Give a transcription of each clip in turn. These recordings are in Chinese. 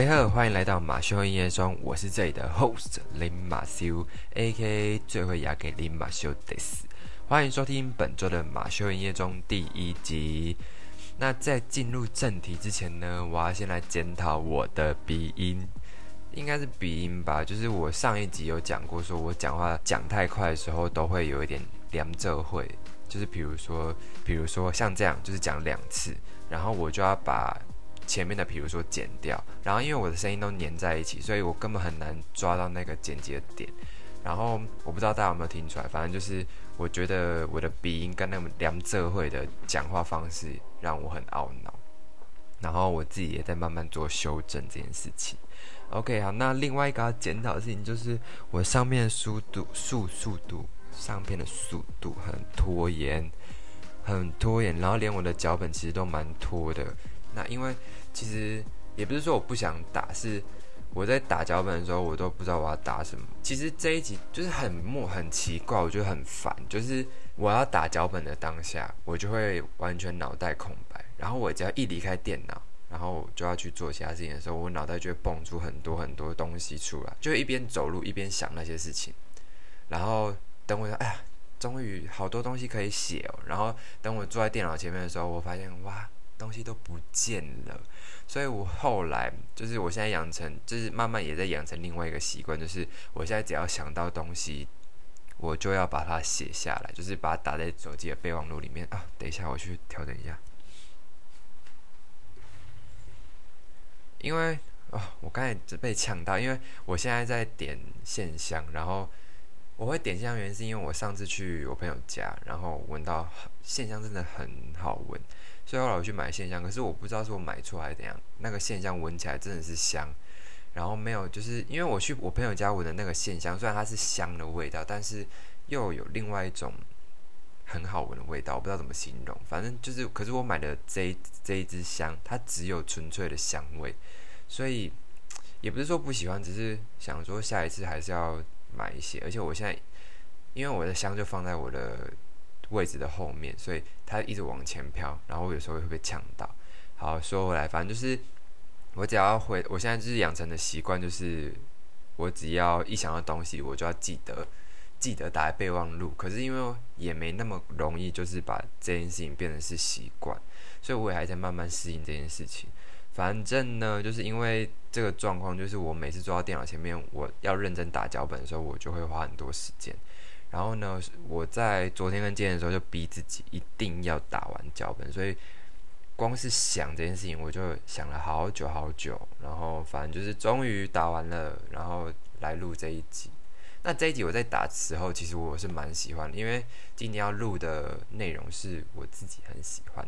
OK，好，欢迎来到马修音乐中，我是这里的 host 林马修，AK 最会牙给林马修 this，欢迎收听本周的马修音乐中第一集。那在进入正题之前呢，我要先来检讨我的鼻音，应该是鼻音吧，就是我上一集有讲过，说我讲话讲太快的时候都会有一点两者会，就是比如说，比如说像这样，就是讲两次，然后我就要把。前面的，比如说剪掉，然后因为我的声音都粘在一起，所以我根本很难抓到那个剪辑的点。然后我不知道大家有没有听出来，反正就是我觉得我的鼻音跟那种梁浙会的讲话方式让我很懊恼。然后我自己也在慢慢做修正这件事情。OK，好，那另外一个要检讨的事情就是我上面速度速速度上片的速度很拖延，很拖延，然后连我的脚本其实都蛮拖的。那因为其实也不是说我不想打，是我在打脚本的时候，我都不知道我要打什么。其实这一集就是很莫很奇怪，我觉得很烦。就是我要打脚本的当下，我就会完全脑袋空白。然后我只要一离开电脑，然后我就要去做其他事情的时候，我脑袋就会蹦出很多很多东西出来，就一边走路一边想那些事情。然后等我说，哎呀，终于好多东西可以写哦。然后等我坐在电脑前面的时候，我发现哇。东西都不见了，所以我后来就是我现在养成，就是慢慢也在养成另外一个习惯，就是我现在只要想到东西，我就要把它写下来，就是把它打在手机的备忘录里面啊。等一下，我去调整一下，因为啊，我刚才只被呛到，因为我现在在点线香，然后我会点线香原因是因为我上次去我朋友家，然后闻到线香真的很好闻。所以后来我去买线香，可是我不知道是我买错还是怎样。那个线香闻起来真的是香，然后没有，就是因为我去我朋友家闻的那个线香，虽然它是香的味道，但是又有另外一种很好闻的味道，我不知道怎么形容。反正就是，可是我买的这这一支香，它只有纯粹的香味，所以 也不是说不喜欢，只是想说下一次还是要买一些。而且我现在因为我的香就放在我的。位置的后面，所以它一直往前飘，然后我有时候会被呛到。好，说回来，反正就是我只要回，我现在就是养成的习惯，就是我只要一想到东西，我就要记得记得打在备忘录。可是因为也没那么容易，就是把这件事情变成是习惯，所以我也还在慢慢适应这件事情。反正呢，就是因为这个状况，就是我每次坐到电脑前面，我要认真打脚本的时候，我就会花很多时间。然后呢，我在昨天跟今天的时候就逼自己一定要打完脚本，所以光是想这件事情，我就想了好久好久。然后反正就是终于打完了，然后来录这一集。那这一集我在打的时候，其实我是蛮喜欢的，因为今天要录的内容是我自己很喜欢。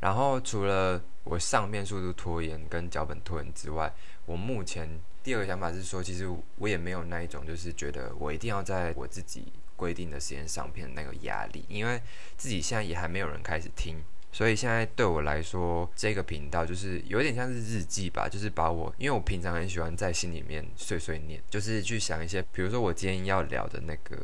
然后除了我上面速度拖延跟脚本拖延之外，我目前。第二个想法是说，其实我也没有那一种，就是觉得我一定要在我自己规定的时间上片那个压力，因为自己现在也还没有人开始听，所以现在对我来说，这个频道就是有点像是日记吧，就是把我，因为我平常很喜欢在心里面碎碎念，就是去想一些，比如说我今天要聊的那个。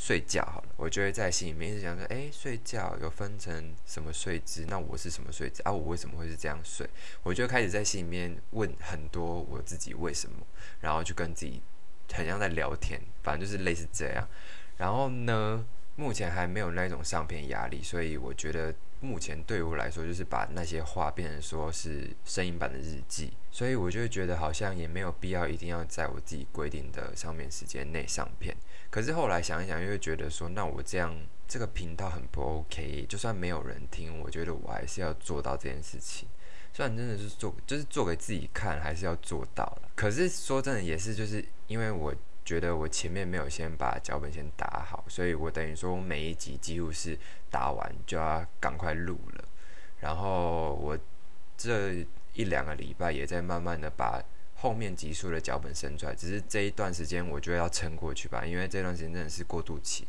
睡觉好了，我就会在心里面一直想说，哎，睡觉有分成什么睡姿？那我是什么睡姿啊？我为什么会是这样睡？我就开始在心里面问很多我自己为什么，然后就跟自己很像在聊天，反正就是类似这样。然后呢，目前还没有那种上片压力，所以我觉得目前对我来说就是把那些话变成说是声音版的日记，所以我就会觉得好像也没有必要一定要在我自己规定的上面时间内上片。可是后来想一想，又会觉得说，那我这样这个频道很不 OK。就算没有人听，我觉得我还是要做到这件事情。虽然真的是做，就是做给自己看，还是要做到了。可是说真的，也是就是因为我觉得我前面没有先把脚本先打好，所以我等于说我每一集几乎是打完就要赶快录了。然后我这一两个礼拜也在慢慢的把。后面集数的脚本生出来，只是这一段时间我觉得要撑过去吧，因为这段时间真的是过渡期，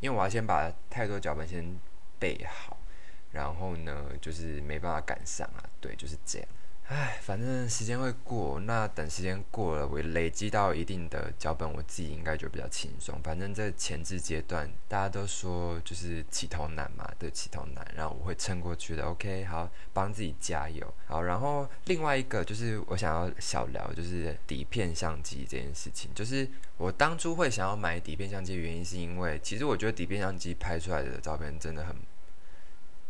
因为我要先把太多脚本先备好，然后呢，就是没办法赶上啊，对，就是这样。唉，反正时间会过，那等时间过了，我累积到一定的脚本，我自己应该就比较轻松。反正这前置阶段，大家都说就是起头难嘛，对，起头难，然后我会撑过去的。OK，好，帮自己加油。好，然后另外一个就是我想要小聊，就是底片相机这件事情。就是我当初会想要买底片相机的原因，是因为其实我觉得底片相机拍出来的照片真的很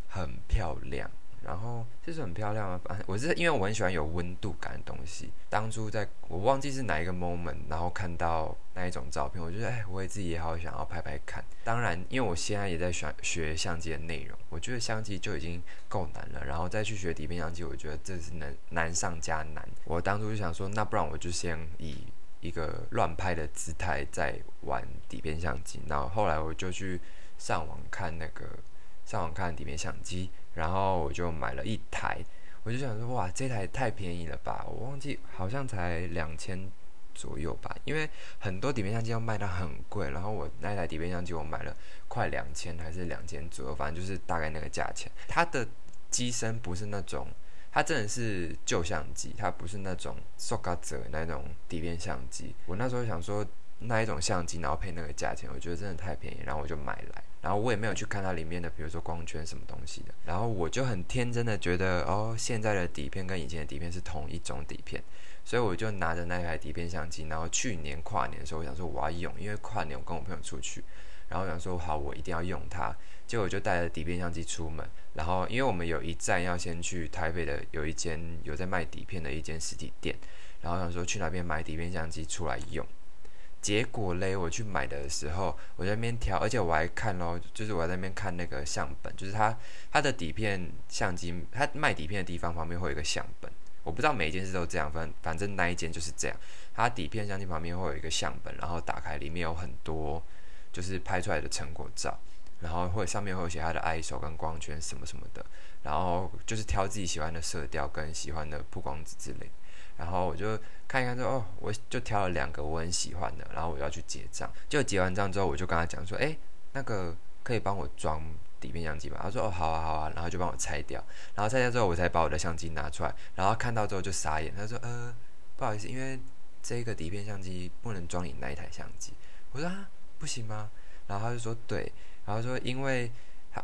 很漂亮。然后就是很漂亮啊！我是因为我很喜欢有温度感的东西。当初在我忘记是哪一个 moment，然后看到那一种照片，我觉得哎，我也自己也好想要拍拍看。当然，因为我现在也在学学相机的内容，我觉得相机就已经够难了，然后再去学底片相机，我觉得这是难难上加难。我当初就想说，那不然我就先以一个乱拍的姿态在玩底片相机。然后后来我就去上网看那个上网看底片相机。然后我就买了一台，我就想说，哇，这台太便宜了吧！我忘记好像才两千左右吧，因为很多底片相机要卖到很贵。然后我那台底片相机我买了快两千还是两千左右，反正就是大概那个价钱。它的机身不是那种，它真的是旧相机，它不是那种 s o g a z 那种底片相机。我那时候想说，那一种相机然后配那个价钱，我觉得真的太便宜，然后我就买来。然后我也没有去看它里面的，比如说光圈什么东西的。然后我就很天真的觉得，哦，现在的底片跟以前的底片是同一种底片，所以我就拿着那台底片相机。然后去年跨年的时候，我想说我要用，因为跨年我跟我朋友出去，然后想说好，我一定要用它。结果我就带着底片相机出门。然后因为我们有一站要先去台北的有一间有在卖底片的一间实体店，然后想说去那边买底片相机出来用。结果嘞，我去买的时候，我在那边挑，而且我还看咯，就是我在那边看那个相本，就是它它的底片相机，它卖底片的地方旁边会有一个相本，我不知道每一件事都这样，反反正那一件就是这样，它底片相机旁边会有一个相本，然后打开里面有很多就是拍出来的成果照，然后会上面会有写它的 ISO 跟光圈什么什么的，然后就是挑自己喜欢的色调跟喜欢的曝光值之类。然后我就看一看，说哦，我就挑了两个我很喜欢的，然后我要去结账。就结完账之后，我就跟他讲说，哎，那个可以帮我装底片相机吗？他说，哦，好啊，好啊，然后就帮我拆掉。然后拆掉之后，我才把我的相机拿出来。然后看到之后就傻眼，他说，呃，不好意思，因为这个底片相机不能装你那一台相机。我说啊，不行吗？然后他就说对，然后说因为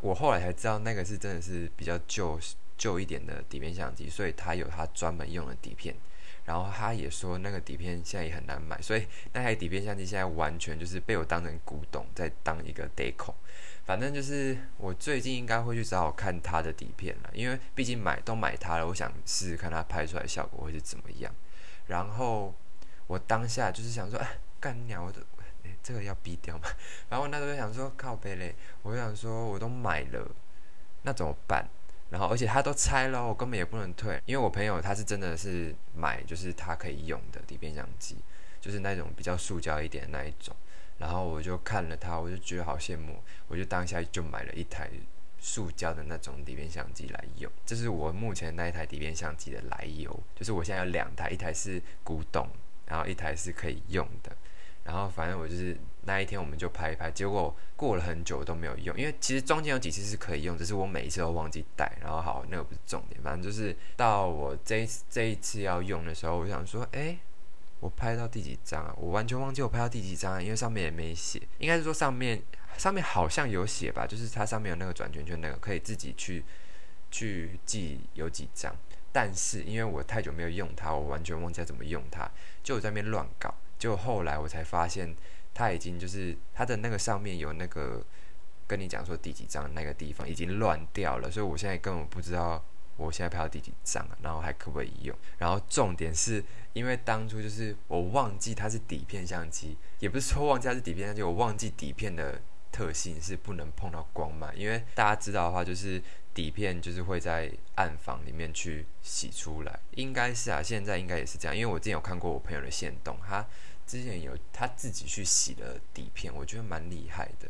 我后来才知道那个是真的是比较旧旧一点的底片相机，所以他有他专门用的底片。然后他也说那个底片现在也很难买，所以那台底片相机现在完全就是被我当成古董，在当一个 deco。反正就是我最近应该会去找我看他的底片了，因为毕竟买都买他了，我想试试看他拍出来效果会是怎么样。然后我当下就是想说，哎，干鸟的，这个要逼掉嘛。然后那时候想说，靠背嘞，我想说我都买了，那怎么办？然后，而且他都拆了，我根本也不能退，因为我朋友他是真的是买，就是他可以用的底片相机，就是那种比较塑胶一点的那一种。然后我就看了他，我就觉得好羡慕，我就当下就买了一台塑胶的那种底片相机来用。这是我目前那一台底片相机的来由，就是我现在有两台，一台是古董，然后一台是可以用的。然后反正我就是那一天我们就拍一拍，结果过了很久都没有用，因为其实中间有几次是可以用，只是我每一次都忘记带。然后好，那个不是重点，反正就是到我这一这一次要用的时候，我想说，哎，我拍到第几张啊？我完全忘记我拍到第几张，因为上面也没写，应该是说上面上面好像有写吧，就是它上面有那个转圈圈那个，可以自己去去记有几张。但是因为我太久没有用它，我完全忘记怎么用它，就在那边乱搞。就后来我才发现，他已经就是他的那个上面有那个跟你讲说第几张那个地方已经乱掉了，所以我现在根本不知道我现在拍到第几张然后还可不可以用？然后重点是因为当初就是我忘记它是底片相机，也不是说忘记它是底片相机，我忘记底片的特性是不能碰到光嘛，因为大家知道的话就是底片就是会在暗房里面去洗出来，应该是啊，现在应该也是这样，因为我之前有看过我朋友的线动，他之前有他自己去洗了底片，我觉得蛮厉害的。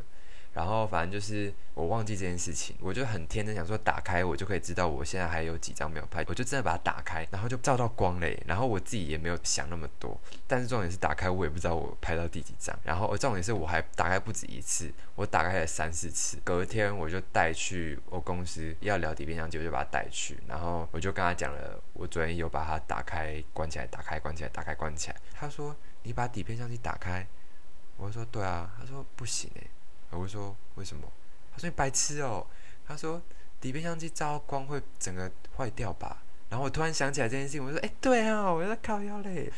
然后反正就是我忘记这件事情，我就很天真想说打开我就可以知道我现在还有几张没有拍，我就真的把它打开，然后就照到光嘞。然后我自己也没有想那么多，但是重点是打开我也不知道我拍到第几张。然后重点是我还打开不止一次，我打开了三四次。隔天我就带去我公司要聊底片相机，我就把它带去，然后我就跟他讲了，我昨天有把它打开关起来，打开关起来，打开关起来。他说你把底片相机打开，我说对啊，他说不行诶。我说为什么？他说你白痴哦。他说底片相机照光会整个坏掉吧。然后我突然想起来这件事情，我说哎对啊，我在靠腰嘞。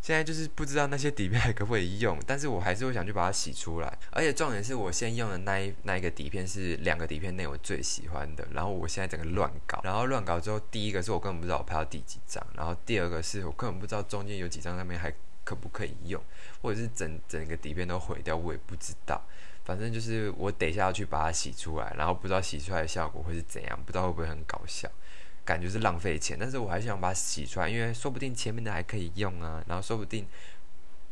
现在就是不知道那些底片还可不可以用，但是我还是会想去把它洗出来。而且重点是我先用的那一那一个底片是两个底片内我最喜欢的。然后我现在整个乱搞，然后乱搞之后，第一个是我根本不知道我拍到第几张，然后第二个是我根本不知道中间有几张上面还可不可以用，或者是整整个底片都毁掉，我也不知道。反正就是我等一下要去把它洗出来，然后不知道洗出来的效果会是怎样，不知道会不会很搞笑，感觉是浪费钱，但是我还想把它洗出来，因为说不定前面的还可以用啊，然后说不定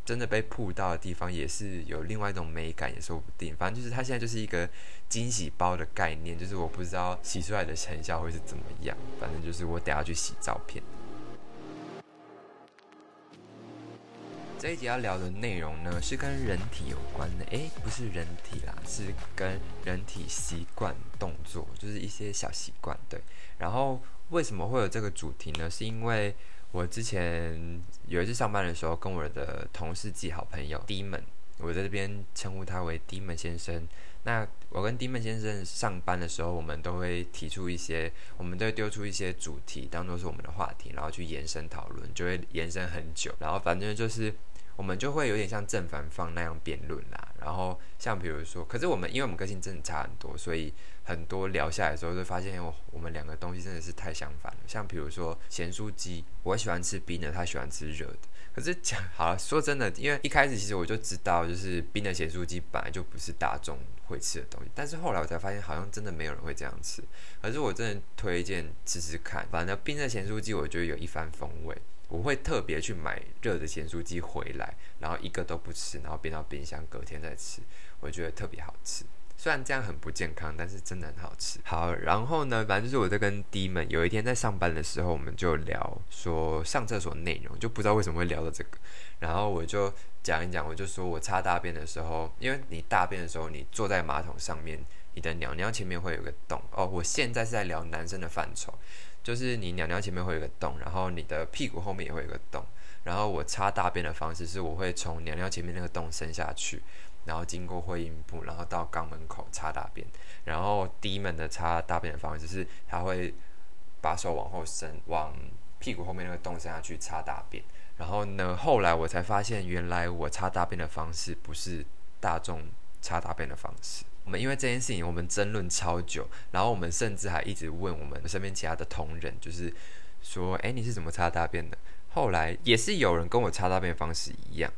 真的被铺到的地方也是有另外一种美感，也说不定。反正就是它现在就是一个惊喜包的概念，就是我不知道洗出来的成效会是怎么样，反正就是我等下去洗照片。这一集要聊的内容呢，是跟人体有关的。诶，不是人体啦，是跟人体习惯、动作，就是一些小习惯。对。然后为什么会有这个主题呢？是因为我之前有一次上班的时候，跟我的同事及好朋友 dmon，我在这边称呼他为 D 门先生。那我跟 D 门先生上班的时候，我们都会提出一些，我们都会丢出一些主题，当做是我们的话题，然后去延伸讨论，就会延伸很久。然后反正就是。我们就会有点像正反方那样辩论啦，然后像比如说，可是我们因为我们个性真的差很多，所以很多聊下来的时候就发现，哦我们两个东西真的是太相反了。像比如说咸酥鸡，我喜欢吃冰的，他喜欢吃热的。可是讲好了，说真的，因为一开始其实我就知道，就是冰的咸酥鸡本来就不是大众会吃的东西，但是后来我才发现，好像真的没有人会这样吃。可是我真的推荐吃吃看，反正冰的咸酥鸡我觉得有一番风味。我会特别去买热的咸酥鸡回来，然后一个都不吃，然后变到冰箱，隔天再吃，我觉得特别好吃。虽然这样很不健康，但是真的很好吃。好，然后呢，反正就是我在跟 D 们有一天在上班的时候，我们就聊说上厕所内容，就不知道为什么会聊到这个。然后我就讲一讲，我就说我擦大便的时候，因为你大便的时候，你坐在马桶上面，你的尿尿前面会有个洞。哦，我现在是在聊男生的范畴。就是你尿尿前面会有个洞，然后你的屁股后面也会有个洞。然后我擦大便的方式是，我会从尿尿前面那个洞伸下去，然后经过会阴部，然后到肛门口擦大便。然后低门的擦大便的方式是，他会把手往后伸，往屁股后面那个洞伸下去擦大便。然后呢，后来我才发现，原来我擦大便的方式不是大众擦大便的方式。我们因为这件事情，我们争论超久，然后我们甚至还一直问我们身边其他的同仁，就是说，哎，你是怎么擦大便的？后来也是有人跟我擦大便方式一样，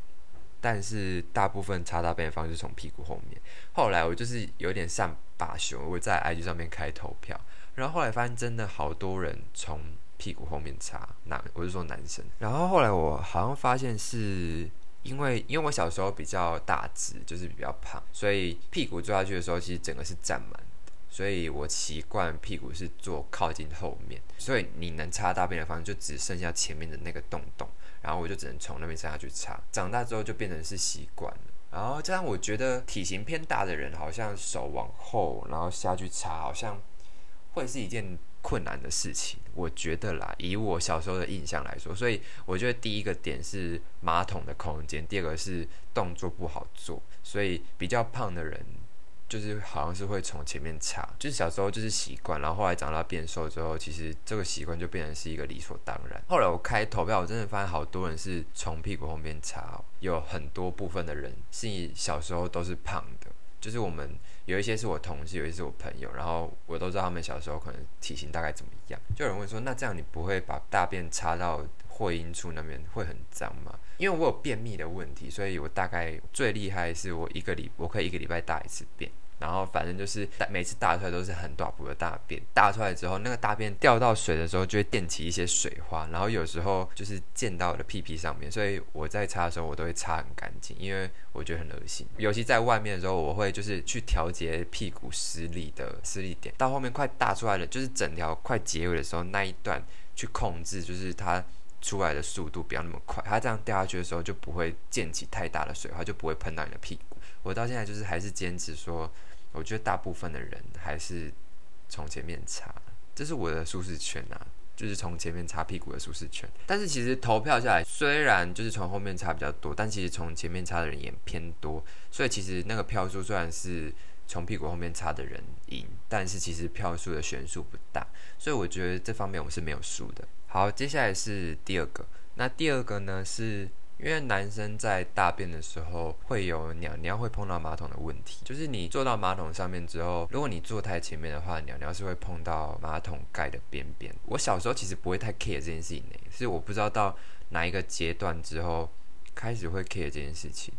但是大部分擦大便的方式从屁股后面。后来我就是有点善罢休，我在 IG 上面开投票，然后后来发现真的好多人从屁股后面擦，男我是说男生。然后后来我好像发现是。因为因为我小时候比较大只，就是比较胖，所以屁股坐下去的时候，其实整个是占满的。所以我习惯屁股是坐靠近后面，所以你能擦大便的方式就只剩下前面的那个洞洞，然后我就只能从那边擦下去擦。长大之后就变成是习惯了，然后这样我觉得体型偏大的人好像手往后，然后下去擦，好像会是一件。困难的事情，我觉得啦，以我小时候的印象来说，所以我觉得第一个点是马桶的空间，第二个是动作不好做，所以比较胖的人就是好像是会从前面擦，就是小时候就是习惯，然后后来长大变瘦之后，其实这个习惯就变成是一个理所当然。后来我开投票，我真的发现好多人是从屁股后面擦，有很多部分的人是小时候都是胖的，就是我们。有一些是我同事，有一些是我朋友，然后我都知道他们小时候可能体型大概怎么样。就有人问说：“那这样你不会把大便插到会阴处那边会很脏吗？”因为我有便秘的问题，所以我大概最厉害是我一个礼我可以一个礼拜大一次便，然后反正就是每次大出来都是很短补的大便，大出来之后那个大便掉到水的时候就会溅起一些水花，然后有时候就是溅到我的屁屁上面，所以我在擦的时候我都会擦很干净，因为我觉得很恶心。尤其在外面的时候，我会就是去调节屁股施力的施力点，到后面快大出来了，就是整条快结尾的时候那一段去控制，就是它。出来的速度不要那么快，它这样掉下去的时候就不会溅起太大的水花，就不会喷到你的屁股。我到现在就是还是坚持说，我觉得大部分的人还是从前面擦，这是我的舒适圈啊，就是从前面擦屁股的舒适圈。但是其实投票下来，虽然就是从后面擦比较多，但其实从前面擦的人也偏多，所以其实那个票数虽然是从屁股后面擦的人赢，但是其实票数的悬殊不大，所以我觉得这方面我是没有输的。好，接下来是第二个。那第二个呢，是因为男生在大便的时候会有尿尿会碰到马桶的问题，就是你坐到马桶上面之后，如果你坐太前面的话，尿尿是会碰到马桶盖的边边。我小时候其实不会太 care 这件事情呢，是我不知道到哪一个阶段之后开始会 care 这件事情。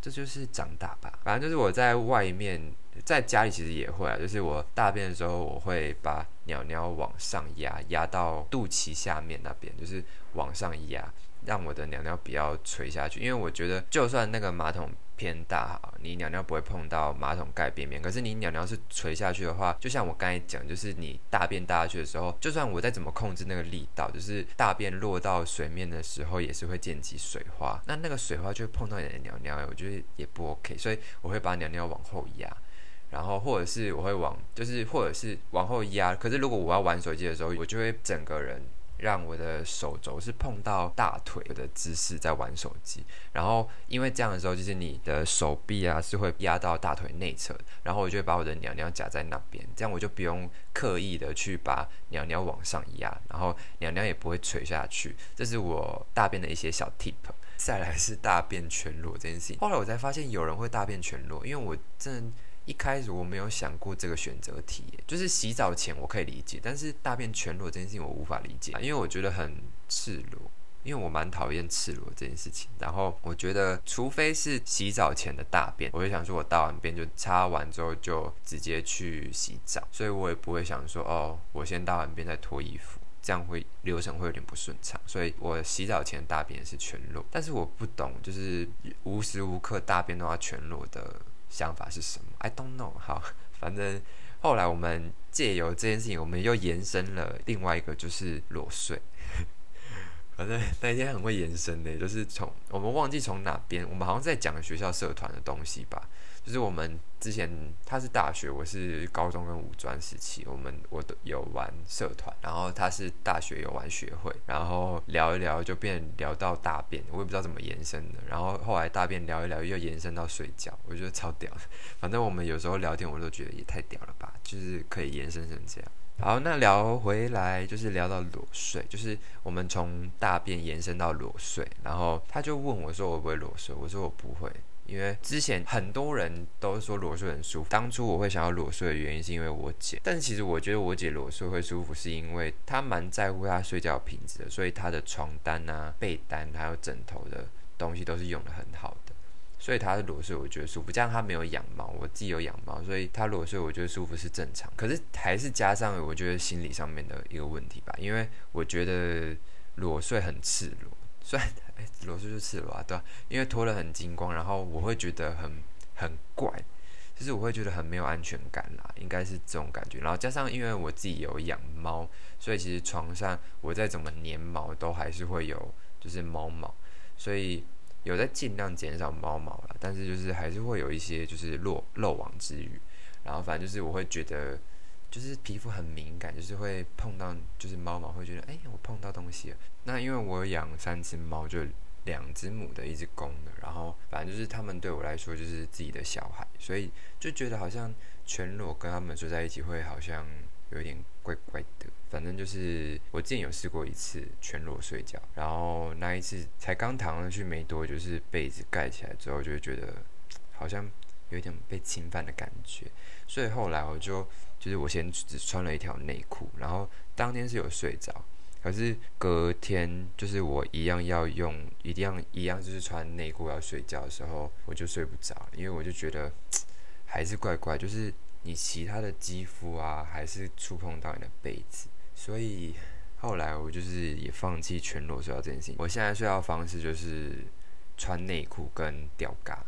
这就是长大吧，反正就是我在外面，在家里其实也会啊，就是我大便的时候，我会把尿尿往上压，压到肚脐下面那边，就是往上压。让我的尿尿不要垂下去，因为我觉得就算那个马桶偏大，哈你尿尿不会碰到马桶盖边边。可是你尿尿是垂下去的话，就像我刚才讲，就是你大便大下去的时候，就算我再怎么控制那个力道，就是大便落到水面的时候，也是会溅起水花。那那个水花就会碰到你的尿尿，我觉得也不 OK。所以我会把尿尿往后压，然后或者是我会往，就是或者是往后压。可是如果我要玩手机的时候，我就会整个人。让我的手肘是碰到大腿的姿势在玩手机，然后因为这样的时候，就是你的手臂啊是会压到大腿内侧，然后我就会把我的鸟鸟夹在那边，这样我就不用刻意的去把鸟鸟往上压，然后鸟鸟也不会垂下去。这是我大便的一些小 tip。再来是大便全裸这件事情，后来我才发现有人会大便全裸，因为我真。一开始我没有想过这个选择题，就是洗澡前我可以理解，但是大便全裸这件事情我无法理解，因为我觉得很赤裸，因为我蛮讨厌赤裸这件事情。然后我觉得，除非是洗澡前的大便，我就想说我大完便就擦完之后就直接去洗澡，所以我也不会想说哦，我先大完便再脱衣服，这样会流程会有点不顺畅。所以我洗澡前大便是全裸，但是我不懂，就是无时无刻大便都要全裸的。想法是什么？I don't know。好，反正后来我们借由这件事情，我们又延伸了另外一个，就是裸睡。反正那一天很会延伸的，就是从我们忘记从哪边，我们好像在讲学校社团的东西吧。就是我们之前他是大学，我是高中跟五专时期，我们我都有玩社团，然后他是大学有玩学会，然后聊一聊就变聊到大便，我也不知道怎么延伸的，然后后来大便聊一聊又延伸到睡觉，我觉得超屌，反正我们有时候聊天我都觉得也太屌了吧，就是可以延伸成这样。好，那聊回来就是聊到裸睡，就是我们从大便延伸到裸睡，然后他就问我说我不会裸睡，我说我不会。因为之前很多人都说裸睡很舒服，当初我会想要裸睡的原因是因为我姐，但其实我觉得我姐裸睡会舒服，是因为她蛮在乎她睡觉品质的，所以她的床单啊、被单还有枕头的东西都是用的很好的，所以她的裸睡我觉得舒服。这样她没有养猫，我自己有养猫，所以她裸睡我觉得舒服是正常。可是还是加上我觉得心理上面的一个问题吧，因为我觉得裸睡很赤裸。虽然哎，裸睡就赤裸啊，对吧？因为脱了很精光，然后我会觉得很很怪，就是我会觉得很没有安全感啦，应该是这种感觉。然后加上因为我自己有养猫，所以其实床上我再怎么粘毛都还是会有就是猫毛，所以有在尽量减少猫毛了，但是就是还是会有一些就是漏漏网之鱼。然后反正就是我会觉得。就是皮肤很敏感，就是会碰到，就是猫毛会觉得，哎，我碰到东西了。那因为我养三只猫，就两只母的，一只公的，然后反正就是他们对我来说就是自己的小孩，所以就觉得好像全裸跟他们睡在一起会好像有点怪怪的。反正就是我之前有试过一次全裸睡觉，然后那一次才刚躺上去没多，就是被子盖起来之后，就会觉得好像有一点被侵犯的感觉，所以后来我就。就是我先只穿了一条内裤，然后当天是有睡着，可是隔天就是我一样要用，一定要一样就是穿内裤要睡觉的时候，我就睡不着，因为我就觉得还是怪怪，就是你其他的肌肤啊，还是触碰到你的被子，所以后来我就是也放弃全裸睡觉这件事情。我现在睡觉方式就是穿内裤跟吊嘎，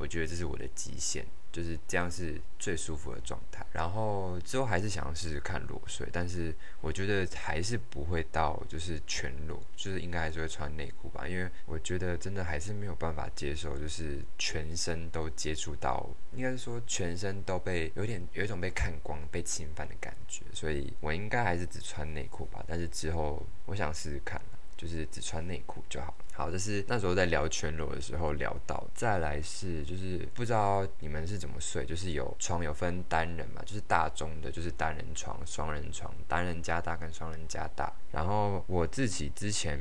我觉得这是我的极限。就是这样是最舒服的状态，然后之后还是想要试试看裸睡，但是我觉得还是不会到就是全裸，就是应该还是会穿内裤吧，因为我觉得真的还是没有办法接受，就是全身都接触到，应该是说全身都被有点有一种被看光、被侵犯的感觉，所以我应该还是只穿内裤吧，但是之后我想试试看。就是只穿内裤就好。好，这是那时候在聊全裸的时候聊到。再来是，就是不知道你们是怎么睡，就是有床有分单人嘛，就是大中的，就是单人床、双人床、单人加大跟双人加大。然后我自己之前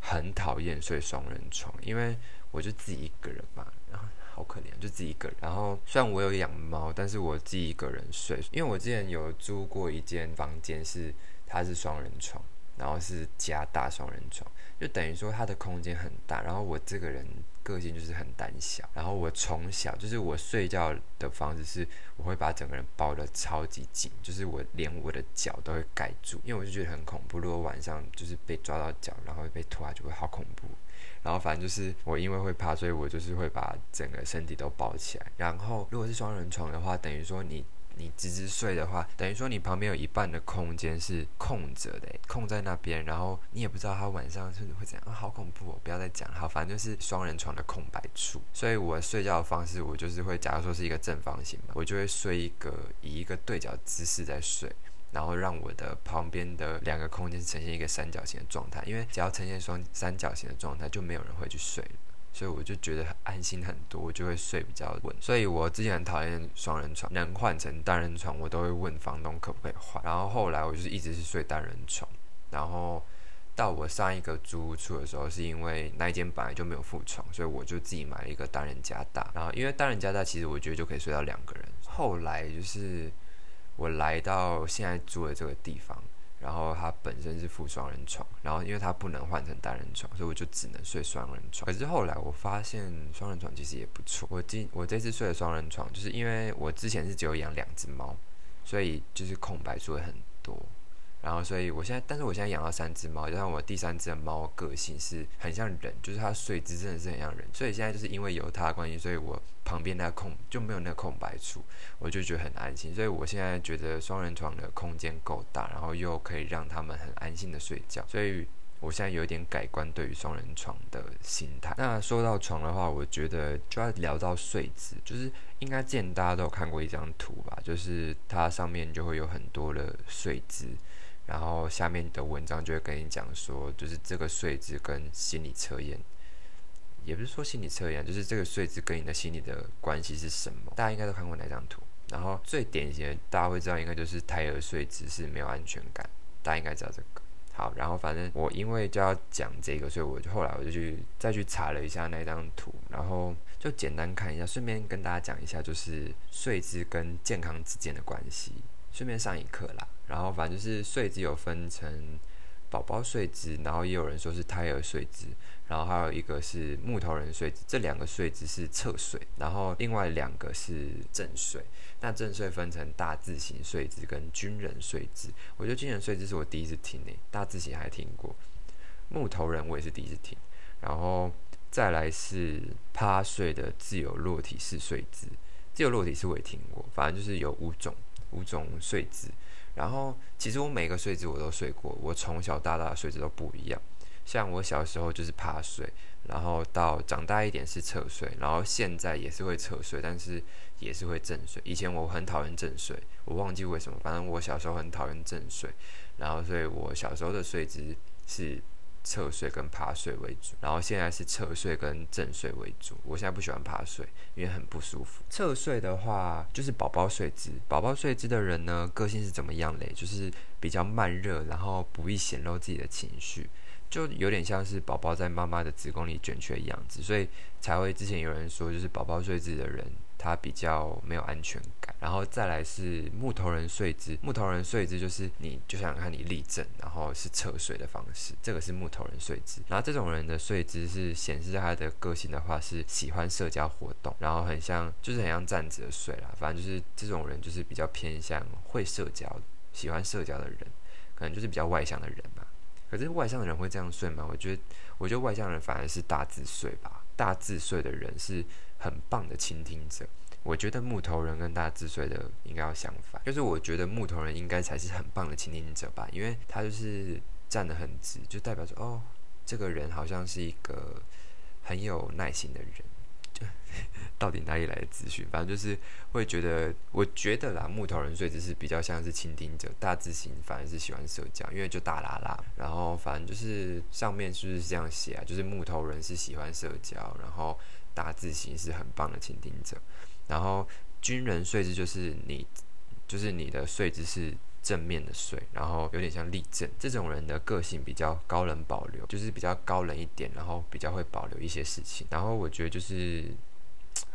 很讨厌睡双人床，因为我就自己一个人嘛，然后好可怜，就自己一个人。然后虽然我有养猫，但是我自己一个人睡，因为我之前有租过一间房间，是它是双人床。然后是加大双人床，就等于说它的空间很大。然后我这个人个性就是很胆小，然后我从小就是我睡觉的方式是，我会把整个人包的超级紧，就是我连我的脚都会盖住，因为我就觉得很恐怖。如果晚上就是被抓到脚，然后被拖下就会好恐怖。然后反正就是我因为会怕，所以我就是会把整个身体都包起来。然后如果是双人床的话，等于说你。你直直睡的话，等于说你旁边有一半的空间是空着的，空在那边，然后你也不知道他晚上是会怎样啊，好恐怖哦！不要再讲，好，反正就是双人床的空白处。所以我睡觉的方式，我就是会，假如说是一个正方形嘛，我就会睡一个以一个对角姿势在睡，然后让我的旁边的两个空间呈现一个三角形的状态，因为只要呈现双三角形的状态，就没有人会去睡。所以我就觉得很安心很多，我就会睡比较稳。所以我之前很讨厌双人床，能换成单人床，我都会问房东可不可以换。然后后来我就是一直是睡单人床。然后到我上一个租屋处的时候，是因为那一间本来就没有副床，所以我就自己买了一个单人加大。然后因为单人加大，其实我觉得就可以睡到两个人。后来就是我来到现在住的这个地方。然后它本身是副双人床，然后因为它不能换成单人床，所以我就只能睡双人床。可是后来我发现双人床其实也不错。我今我这次睡的双人床，就是因为我之前是只有养两只猫，所以就是空白处会很多。然后，所以我现在，但是我现在养了三只猫，加上我第三只的猫个性是很像人，就是它睡姿真的是很像人，所以现在就是因为有它的关系，所以我旁边那空就没有那个空白处，我就觉得很安心。所以我现在觉得双人床的空间够大，然后又可以让他们很安心的睡觉，所以我现在有点改观对于双人床的心态。那说到床的话，我觉得就要聊到睡姿，就是应该之前大家都有看过一张图吧，就是它上面就会有很多的睡姿。然后下面的文章就会跟你讲说，就是这个睡姿跟心理测验，也不是说心理测验，就是这个睡姿跟你的心理的关系是什么？大家应该都看过那张图。然后最典型的，大家会知道应该就是胎儿睡姿是没有安全感，大家应该知道这个。好，然后反正我因为就要讲这个，所以我就后来我就去再去查了一下那张图，然后就简单看一下，顺便跟大家讲一下，就是睡姿跟健康之间的关系。顺便上一课啦，然后反正就是睡姿有分成宝宝睡姿，然后也有人说是胎儿睡姿，然后还有一个是木头人睡姿，这两个睡姿是侧睡，然后另外两个是正睡。那正睡分成大字型睡姿跟军人睡姿，我觉得军人睡姿是我第一次听诶，大字型还听过，木头人我也是第一次听，然后再来是趴睡的自由落体式睡姿，自由落体式我也听过，反正就是有五种。五种睡姿，然后其实我每个睡姿我都睡过，我从小到大的睡姿都不一样。像我小时候就是趴睡，然后到长大一点是侧睡，然后现在也是会侧睡，但是也是会正睡。以前我很讨厌正睡，我忘记为什么，反正我小时候很讨厌正睡，然后所以我小时候的睡姿是。侧睡跟趴睡为主，然后现在是侧睡跟正睡为主。我现在不喜欢趴睡，因为很不舒服。侧睡的话，就是宝宝睡姿。宝宝睡姿的人呢，个性是怎么样嘞？就是比较慢热，然后不易显露自己的情绪，就有点像是宝宝在妈妈的子宫里卷曲的样子，所以才会之前有人说，就是宝宝睡姿的人。它比较没有安全感，然后再来是木头人睡姿。木头人睡姿就是你就想看你立正，然后是侧睡的方式，这个是木头人睡姿。然后这种人的睡姿是显示他的个性的话是喜欢社交活动，然后很像就是很像站着睡啦。反正就是这种人就是比较偏向会社交、喜欢社交的人，可能就是比较外向的人吧。可是外向的人会这样睡吗？我觉得，我觉得外向人反而是大自睡吧。大自睡的人是。很棒的倾听者，我觉得木头人跟大自睡的应该要相反，就是我觉得木头人应该才是很棒的倾听者吧，因为他就是站得很直，就代表说哦，这个人好像是一个很有耐心的人。就 到底哪里来的资讯？反正就是会觉得，我觉得啦，木头人睡姿是比较像是倾听者，大自型反而是喜欢社交，因为就大啦啦。然后反正就是上面是不是这样写啊？就是木头人是喜欢社交，然后。大字型是很棒的倾听者，然后军人睡姿就是你，就是你的睡姿是正面的睡，然后有点像立正。这种人的个性比较高冷保留，就是比较高冷一点，然后比较会保留一些事情。然后我觉得就是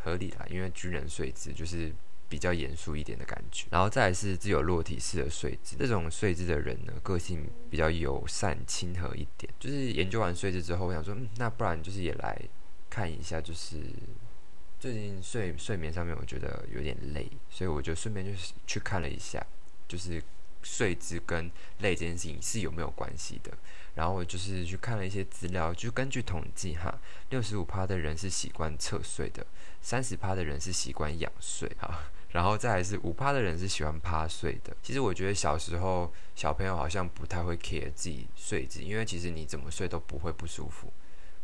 合理啦，因为军人睡姿就是比较严肃一点的感觉。然后再来是自由落体式的睡姿，这种睡姿的人呢，个性比较友善亲和一点。就是研究完睡姿之后，我想说，嗯，那不然就是也来。看一下，就是最近睡睡眠上面，我觉得有点累，所以我就顺便就是去看了一下，就是睡姿跟累这件事情是有没有关系的。然后我就是去看了一些资料，就根据统计哈，六十五趴的人是习惯侧睡的，三十趴的人是习惯仰睡哈，然后再来是五趴的人是喜欢趴睡的。其实我觉得小时候小朋友好像不太会 care 自己睡姿，因为其实你怎么睡都不会不舒服，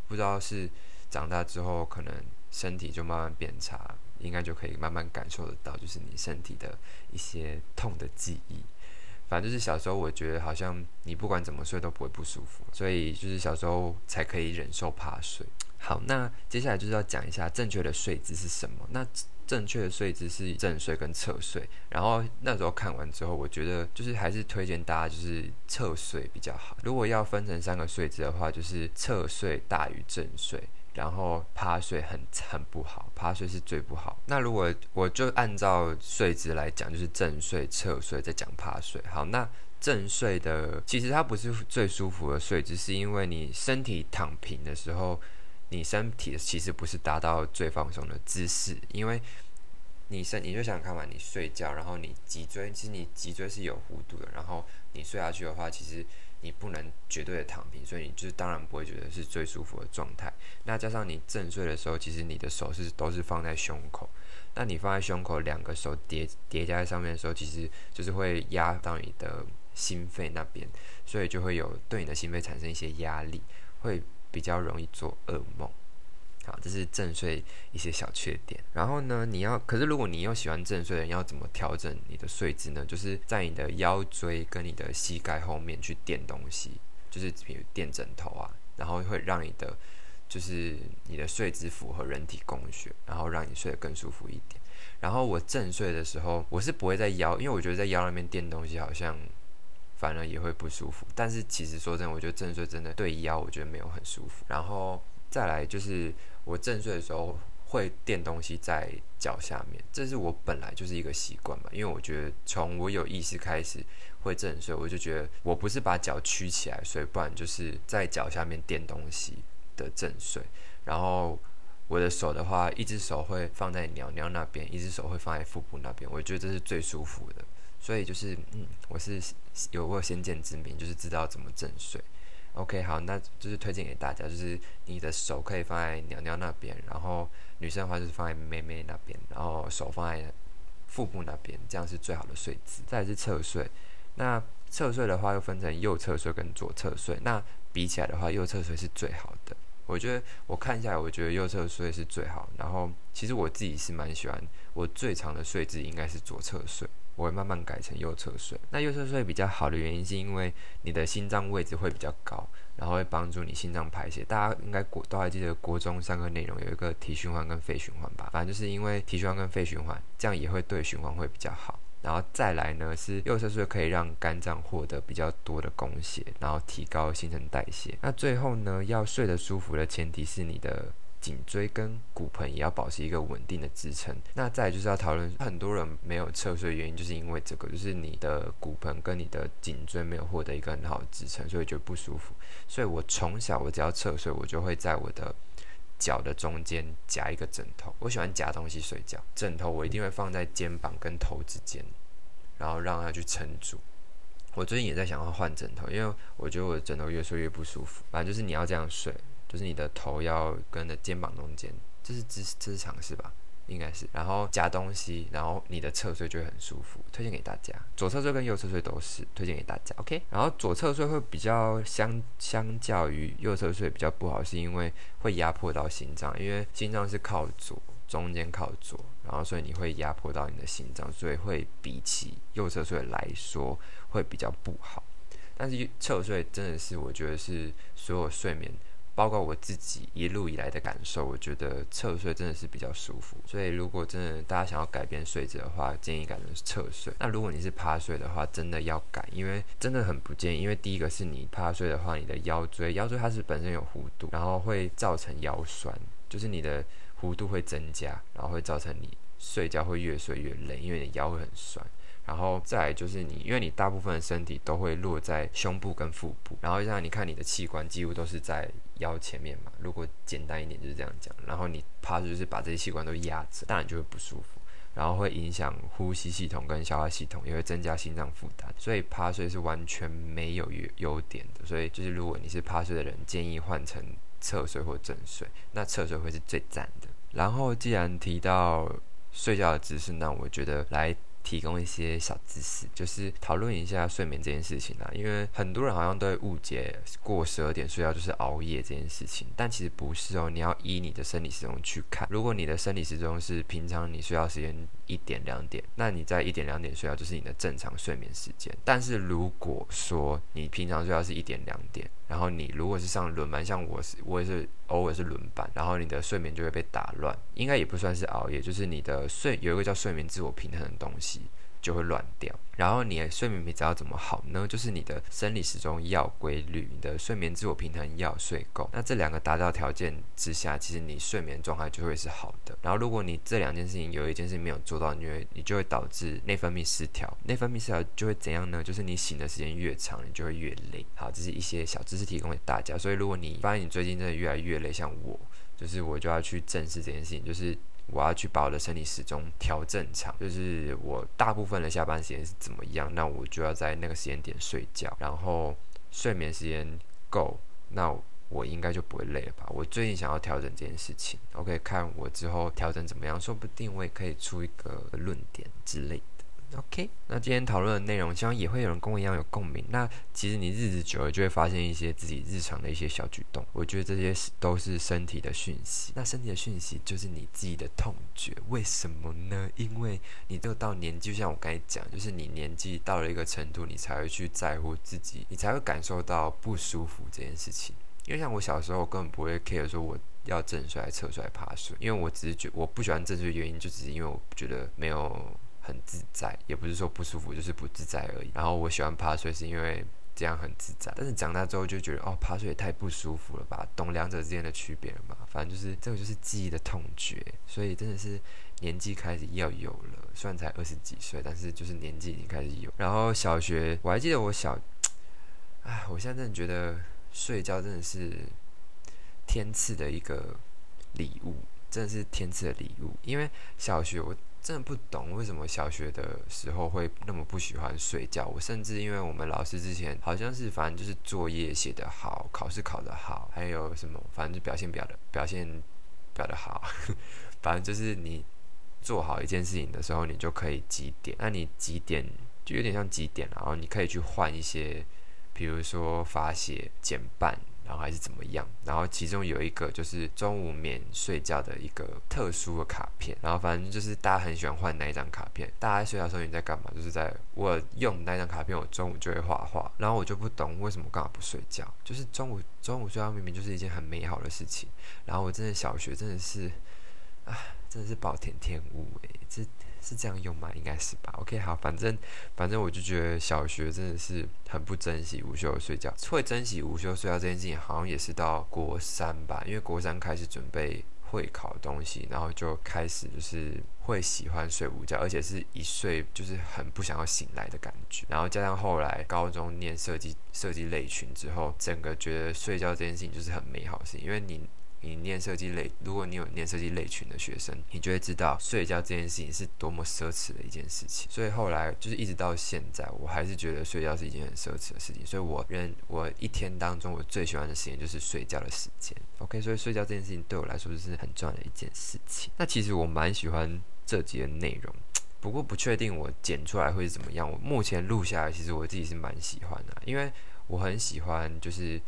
不知道是。长大之后，可能身体就慢慢变差，应该就可以慢慢感受得到，就是你身体的一些痛的记忆。反正就是小时候，我觉得好像你不管怎么睡都不会不舒服，所以就是小时候才可以忍受趴睡。好，那接下来就是要讲一下正确的睡姿是什么。那正确的睡姿是正睡跟侧睡。然后那时候看完之后，我觉得就是还是推荐大家就是侧睡比较好。如果要分成三个睡姿的话，就是侧睡大于正睡。然后趴睡很很不好，趴睡是最不好。那如果我就按照睡姿来讲，就是正睡、侧睡，再讲趴睡。好，那正睡的其实它不是最舒服的睡姿，是因为你身体躺平的时候，你身体其实不是达到最放松的姿势，因为你身你就想看嘛，你睡觉，然后你脊椎其实你脊椎是有弧度的，然后你睡下去的话，其实。你不能绝对的躺平，所以你就是当然不会觉得是最舒服的状态。那加上你正睡的时候，其实你的手是都是放在胸口，那你放在胸口，两个手叠叠加在上面的时候，其实就是会压到你的心肺那边，所以就会有对你的心肺产生一些压力，会比较容易做噩梦。好，这是正睡一些小缺点。然后呢，你要，可是如果你又喜欢正睡的人，要怎么调整你的睡姿呢？就是在你的腰椎跟你的膝盖后面去垫东西，就是比如垫枕头啊，然后会让你的，就是你的睡姿符合人体工学，然后让你睡得更舒服一点。然后我正睡的时候，我是不会在腰，因为我觉得在腰那边垫东西好像反而也会不舒服。但是其实说真的，我觉得正睡真的对腰我觉得没有很舒服。然后再来就是。我正睡的时候会垫东西在脚下面，这是我本来就是一个习惯嘛。因为我觉得从我有意识开始会正睡，我就觉得我不是把脚曲起来睡，不然就是在脚下面垫东西的正睡。然后我的手的话，一只手会放在鸟鸟那边，一只手会放在腹部那边，我觉得这是最舒服的。所以就是嗯，我是有过先见之明，就是知道怎么正睡。OK，好，那就是推荐给大家，就是你的手可以放在娘娘那边，然后女生的话就是放在妹妹那边，然后手放在腹部那边，这样是最好的睡姿。再是侧睡，那侧睡的话又分成右侧睡跟左侧睡，那比起来的话，右侧睡是最好的。我觉得我看一下来，我觉得右侧睡是最好。然后其实我自己是蛮喜欢，我最长的睡姿应该是左侧睡。我会慢慢改成右侧睡。那右侧睡比较好的原因，是因为你的心脏位置会比较高，然后会帮助你心脏排血。大家应该国都还记得国中上课内容有一个体循环跟肺循环吧？反正就是因为体循环跟肺循环，这样也会对循环会比较好。然后再来呢是右侧睡可以让肝脏获得比较多的供血，然后提高新陈代谢。那最后呢，要睡得舒服的前提是你的颈椎跟骨盆也要保持一个稳定的支撑。那再就是要讨论，很多人没有侧睡的原因就是因为这个，就是你的骨盆跟你的颈椎没有获得一个很好的支撑，所以觉得不舒服。所以我从小我只要侧睡，我就会在我的脚的中间夹一个枕头。我喜欢夹东西睡觉，枕头我一定会放在肩膀跟头之间。然后让它去撑住。我最近也在想要换枕头，因为我觉得我的枕头越睡越不舒服。反正就是你要这样睡，就是你的头要跟的肩膀中间，这是姿这是常识吧？应该是。然后夹东西，然后你的侧睡就会很舒服。推荐给大家，左侧睡跟右侧睡都是推荐给大家。OK。然后左侧睡会比较相相较于右侧睡比较不好，是因为会压迫到心脏，因为心脏是靠左。中间靠左，然后所以你会压迫到你的心脏，所以会比起右侧睡来说会比较不好。但是侧睡真的是我觉得是所有睡眠，包括我自己一路以来的感受，我觉得侧睡真的是比较舒服。所以如果真的大家想要改变睡姿的话，建议改成侧睡。那如果你是趴睡的话，真的要改，因为真的很不建议。因为第一个是你趴睡的话，你的腰椎腰椎它是本身有弧度，然后会造成腰酸，就是你的。弧度会增加，然后会造成你睡觉会越睡越累，因为你的腰会很酸。然后再就是你，因为你大部分的身体都会落在胸部跟腹部，然后像你看你的器官几乎都是在腰前面嘛。如果简单一点就是这样讲，然后你趴就是把这些器官都压着，当然就会不舒服，然后会影响呼吸系统跟消化系统，也会增加心脏负担。所以趴睡是完全没有优优点的。所以就是如果你是趴睡的人，建议换成侧睡或正睡，那侧睡会是最赞的。然后，既然提到睡觉的姿势，那我觉得来提供一些小知识，就是讨论一下睡眠这件事情啊。因为很多人好像都会误解过十二点睡觉就是熬夜这件事情，但其实不是哦。你要依你的生理时钟去看。如果你的生理时钟是平常你睡觉时间一点两点，那你在一点两点睡觉就是你的正常睡眠时间。但是如果说你平常睡觉是一点两点，然后你如果是上轮班，像我是我也是偶尔是轮班，然后你的睡眠就会被打乱，应该也不算是熬夜，就是你的睡有一个叫睡眠自我平衡的东西。就会乱掉，然后你的睡眠品质要怎么好呢？就是你的生理时钟要规律，你的睡眠自我平衡要睡够。那这两个达到条件之下，其实你睡眠状态就会是好的。然后如果你这两件事情有一件事情没有做到，你会你就会导致内分泌失调。内分泌失调就会怎样呢？就是你醒的时间越长，你就会越累。好，这是一些小知识提供给大家。所以如果你发现你最近真的越来越累，像我，就是我就要去正视这件事情，就是。我要去把我的生理时钟调正常，就是我大部分的下班时间是怎么样，那我就要在那个时间点睡觉，然后睡眠时间够，那我应该就不会累了吧？我最近想要调整这件事情，OK，看我之后调整怎么样，说不定我也可以出一个论点之类。OK，那今天讨论的内容，希望也会有人跟我一样有共鸣。那其实你日子久了，就会发现一些自己日常的一些小举动。我觉得这些都是身体的讯息。那身体的讯息就是你自己的痛觉。为什么呢？因为你这个到年纪，就像我刚才讲，就是你年纪到了一个程度，你才会去在乎自己，你才会感受到不舒服这件事情。因为像我小时候，根本不会 care 说我要正睡、侧睡、趴睡，因为我只是觉我不喜欢正睡的原因，就只是因为我觉得没有。很自在，也不是说不舒服，就是不自在而已。然后我喜欢趴睡，是因为这样很自在。但是长大之后就觉得，哦，趴睡也太不舒服了吧？懂两者之间的区别了吗？反正就是这个就是记忆的痛觉，所以真的是年纪开始要有了。虽然才二十几岁，但是就是年纪已经开始有。然后小学我还记得我小，哎，我现在真的觉得睡觉真的是天赐的一个礼物，真的是天赐的礼物。因为小学我。真的不懂为什么小学的时候会那么不喜欢睡觉。我甚至因为我们老师之前好像是反正就是作业写得好，考试考得好，还有什么反正就表现表的表现表的好，反正就是你做好一件事情的时候，你就可以几点。那你几点就有点像几点，然后你可以去换一些，比如说罚写减半。然后还是怎么样？然后其中有一个就是中午免睡觉的一个特殊的卡片。然后反正就是大家很喜欢换那一张卡片。大家睡觉的时候你在干嘛？就是在我用那张卡片，我中午就会画画。然后我就不懂为什么干嘛不睡觉。就是中午中午睡觉明明就是一件很美好的事情。然后我真的小学真的是，啊。真的是暴殄天物诶，这 是这样用吗？应该是吧。OK，好，反正反正我就觉得小学真的是很不珍惜午休睡觉，会珍惜午休睡觉这件事情，好像也是到国三吧，因为国三开始准备。会考东西，然后就开始就是会喜欢睡午觉，而且是一睡就是很不想要醒来的感觉。然后加上后来高中念设计设计类群之后，整个觉得睡觉这件事情就是很美好的事情，因为你。你念设计类，如果你有念设计类群的学生，你就会知道睡觉这件事情是多么奢侈的一件事情。所以后来就是一直到现在，我还是觉得睡觉是一件很奢侈的事情。所以我认我一天当中我最喜欢的时间就是睡觉的时间。OK，所以睡觉这件事情对我来说就是很重要的一件事情。那其实我蛮喜欢这集的内容，不过不确定我剪出来会是怎么样。我目前录下来，其实我自己是蛮喜欢的，因为我很喜欢就是。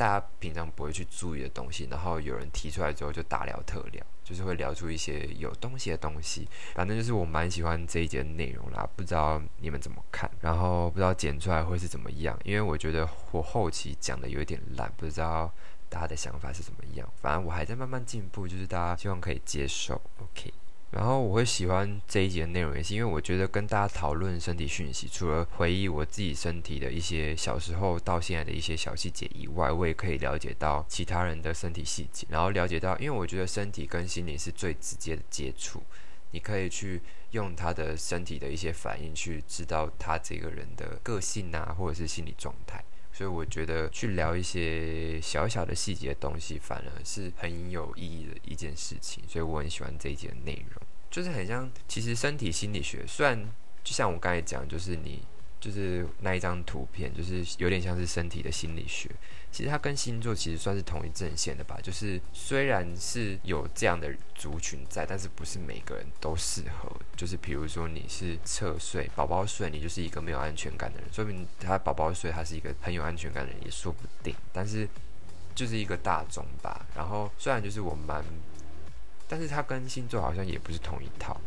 大家平常不会去注意的东西，然后有人提出来之后就大聊特聊，就是会聊出一些有东西的东西。反正就是我蛮喜欢这一节内容啦，不知道你们怎么看？然后不知道剪出来会是怎么样？因为我觉得我后期讲的有一点烂，不知道大家的想法是怎么样。反正我还在慢慢进步，就是大家希望可以接受。OK。然后我会喜欢这一节的内容，也是因为我觉得跟大家讨论身体讯息，除了回忆我自己身体的一些小时候到现在的一些小细节以外，我也可以了解到其他人的身体细节，然后了解到，因为我觉得身体跟心理是最直接的接触，你可以去用他的身体的一些反应去知道他这个人的个性啊，或者是心理状态。所以我觉得去聊一些小小的细节的东西，反而是很有意义的一件事情。所以我很喜欢这一节的内容，就是很像，其实身体心理学，虽然就像我刚才讲，就是你。就是那一张图片，就是有点像是身体的心理学。其实它跟星座其实算是同一阵线的吧。就是虽然是有这样的族群在，但是不是每个人都适合。就是比如说你是侧睡、宝宝睡，你就是一个没有安全感的人，说明他宝宝睡他是一个很有安全感的人也说不定。但是就是一个大众吧。然后虽然就是我蛮，但是它跟星座好像也不是同一套。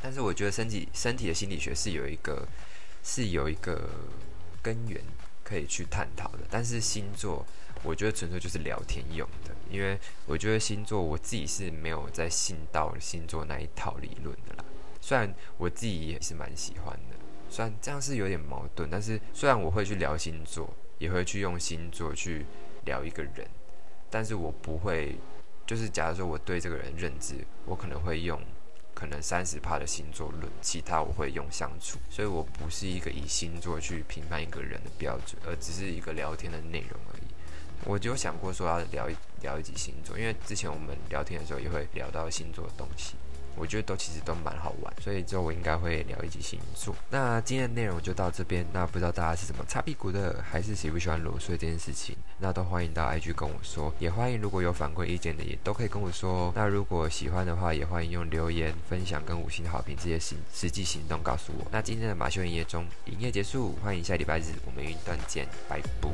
但是我觉得身体身体的心理学是有一个。是有一个根源可以去探讨的，但是星座我觉得纯粹就是聊天用的，因为我觉得星座我自己是没有在信到星座那一套理论的啦。虽然我自己也是蛮喜欢的，虽然这样是有点矛盾，但是虽然我会去聊星座，也会去用星座去聊一个人，但是我不会，就是假如说我对这个人认知，我可能会用。可能三十趴的星座论，其他我会用相处，所以我不是一个以星座去评判一个人的标准，而只是一个聊天的内容而已。我就想过说要聊一聊一集星座，因为之前我们聊天的时候也会聊到星座的东西。我觉得都其实都蛮好玩，所以之后我应该会聊一集星座。那今天的内容就到这边。那不知道大家是怎么擦屁股的，还是喜不喜欢裸睡这件事情？那都欢迎到 IG 跟我说，也欢迎如果有反馈意见的，也都可以跟我说。那如果喜欢的话，也欢迎用留言分享跟五星好评这些行实际行动告诉我。那今天的马修营业中营业结束，欢迎下礼拜日我们云端见，拜拜。